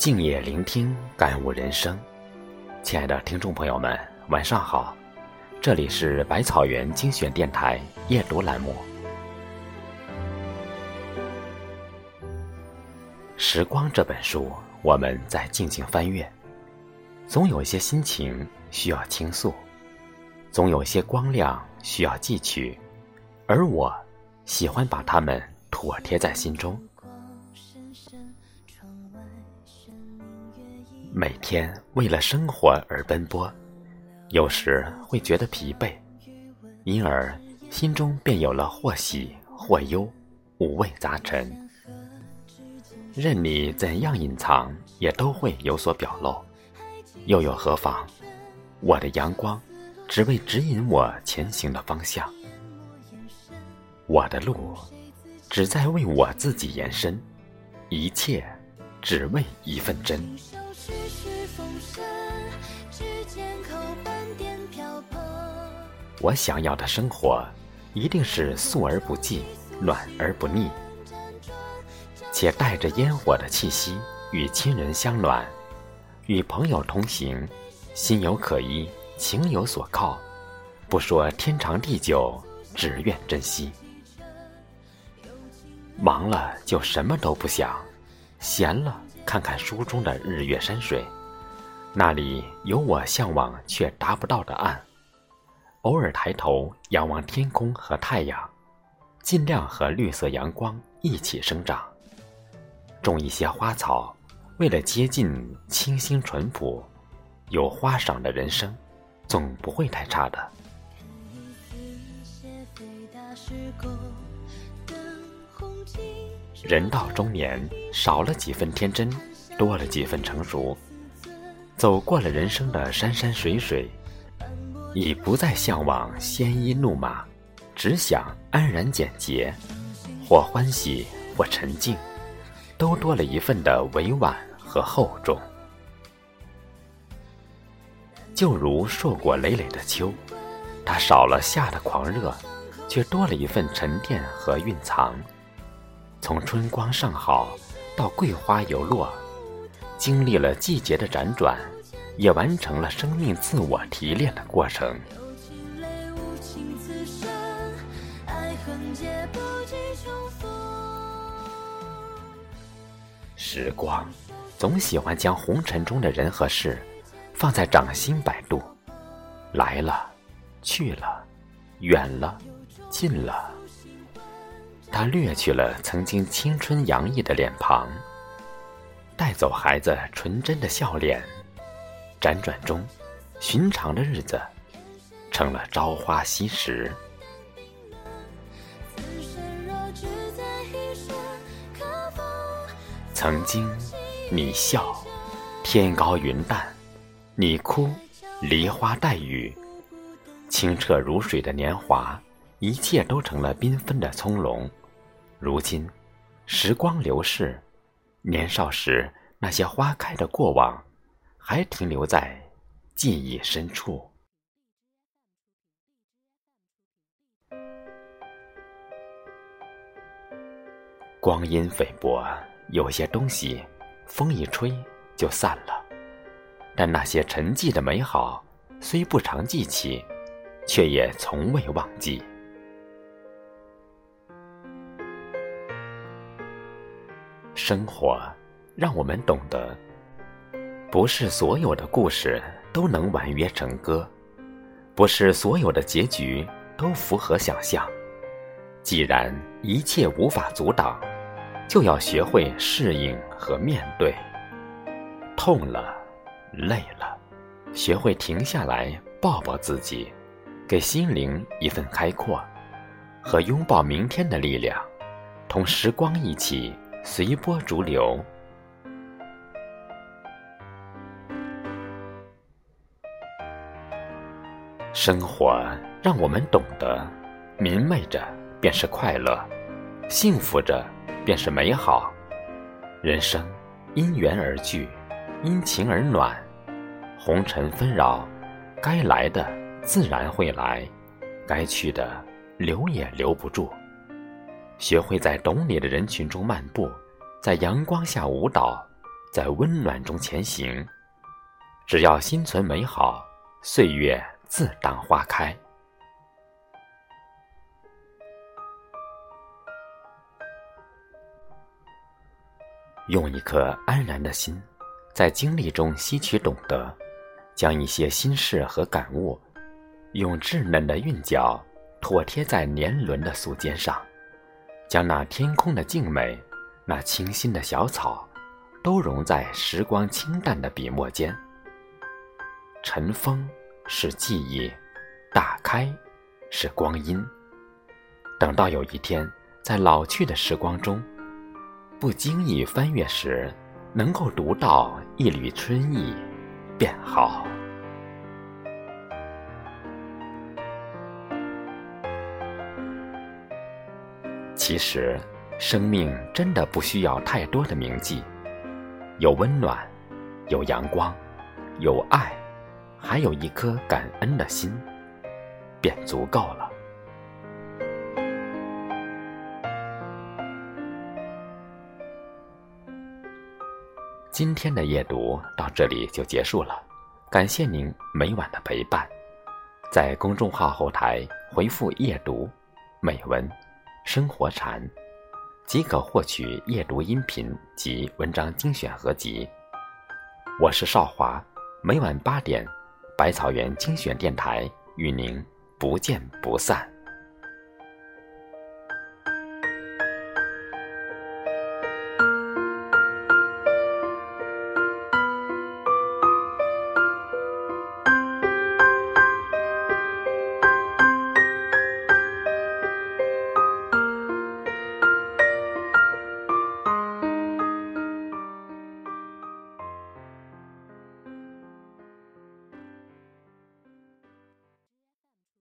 静夜聆听，感悟人生。亲爱的听众朋友们，晚上好！这里是百草园精选电台夜读栏目。时光这本书，我们在静静翻阅，总有一些心情需要倾诉，总有一些光亮需要汲取，而我喜欢把它们妥贴在心中。每天为了生活而奔波，有时会觉得疲惫，因而心中便有了或喜或忧，五味杂陈。任你怎样隐藏，也都会有所表露。又有何妨？我的阳光，只为指引我前行的方向。我的路，只在为我自己延伸。一切，只为一份真。我想要的生活，一定是素而不忌，暖而不腻，且带着烟火的气息，与亲人相暖，与朋友同行，心有可依，情有所靠。不说天长地久，只愿珍惜。忙了就什么都不想，闲了看看书中的日月山水。那里有我向往却达不到的岸，偶尔抬头仰望天空和太阳，尽量和绿色阳光一起生长。种一些花草，为了接近清新淳朴，有花赏的人生，总不会太差的。人到中年，少了几分天真，多了几分成熟。走过了人生的山山水水，已不再向往鲜衣怒马，只想安然简洁，或欢喜，或沉静，都多了一份的委婉和厚重。就如硕果累累的秋，它少了夏的狂热，却多了一份沉淀和蕴藏。从春光尚好到桂花犹落。经历了季节的辗转，也完成了生命自我提炼的过程。时光总喜欢将红尘中的人和事放在掌心摆渡，来了，去了，远了，近了，它掠去了曾经青春洋溢的脸庞。带走孩子纯真的笑脸，辗转中，寻常的日子成了朝花夕拾。曾经，你笑，天高云淡；你哭，梨花带雨。清澈如水的年华，一切都成了缤纷的葱茏。如今，时光流逝。年少时那些花开的过往，还停留在记忆深处。光阴菲薄，有些东西风一吹就散了，但那些沉寂的美好，虽不常记起，却也从未忘记。生活让我们懂得，不是所有的故事都能婉约成歌，不是所有的结局都符合想象。既然一切无法阻挡，就要学会适应和面对。痛了，累了，学会停下来抱抱自己，给心灵一份开阔，和拥抱明天的力量，同时光一起。随波逐流，生活让我们懂得，明媚着便是快乐，幸福着便是美好。人生因缘而聚，因情而暖。红尘纷扰，该来的自然会来，该去的留也留不住。学会在懂你的人群中漫步，在阳光下舞蹈，在温暖中前行。只要心存美好，岁月自当花开。用一颗安然的心，在经历中吸取懂得，将一些心事和感悟，用稚嫩的韵脚妥贴在年轮的素笺上，将那天空的静美，那清新的小草，都融在时光清淡的笔墨间。尘封是记忆，打开是光阴。等到有一天，在老去的时光中。不经意翻阅时，能够读到一缕春意，便好。其实，生命真的不需要太多的铭记，有温暖，有阳光，有爱，还有一颗感恩的心，便足够了。今天的夜读到这里就结束了，感谢您每晚的陪伴。在公众号后台回复“夜读”美文、生活禅，即可获取夜读音频及文章精选合集。我是少华，每晚八点，百草园精选电台与您不见不散。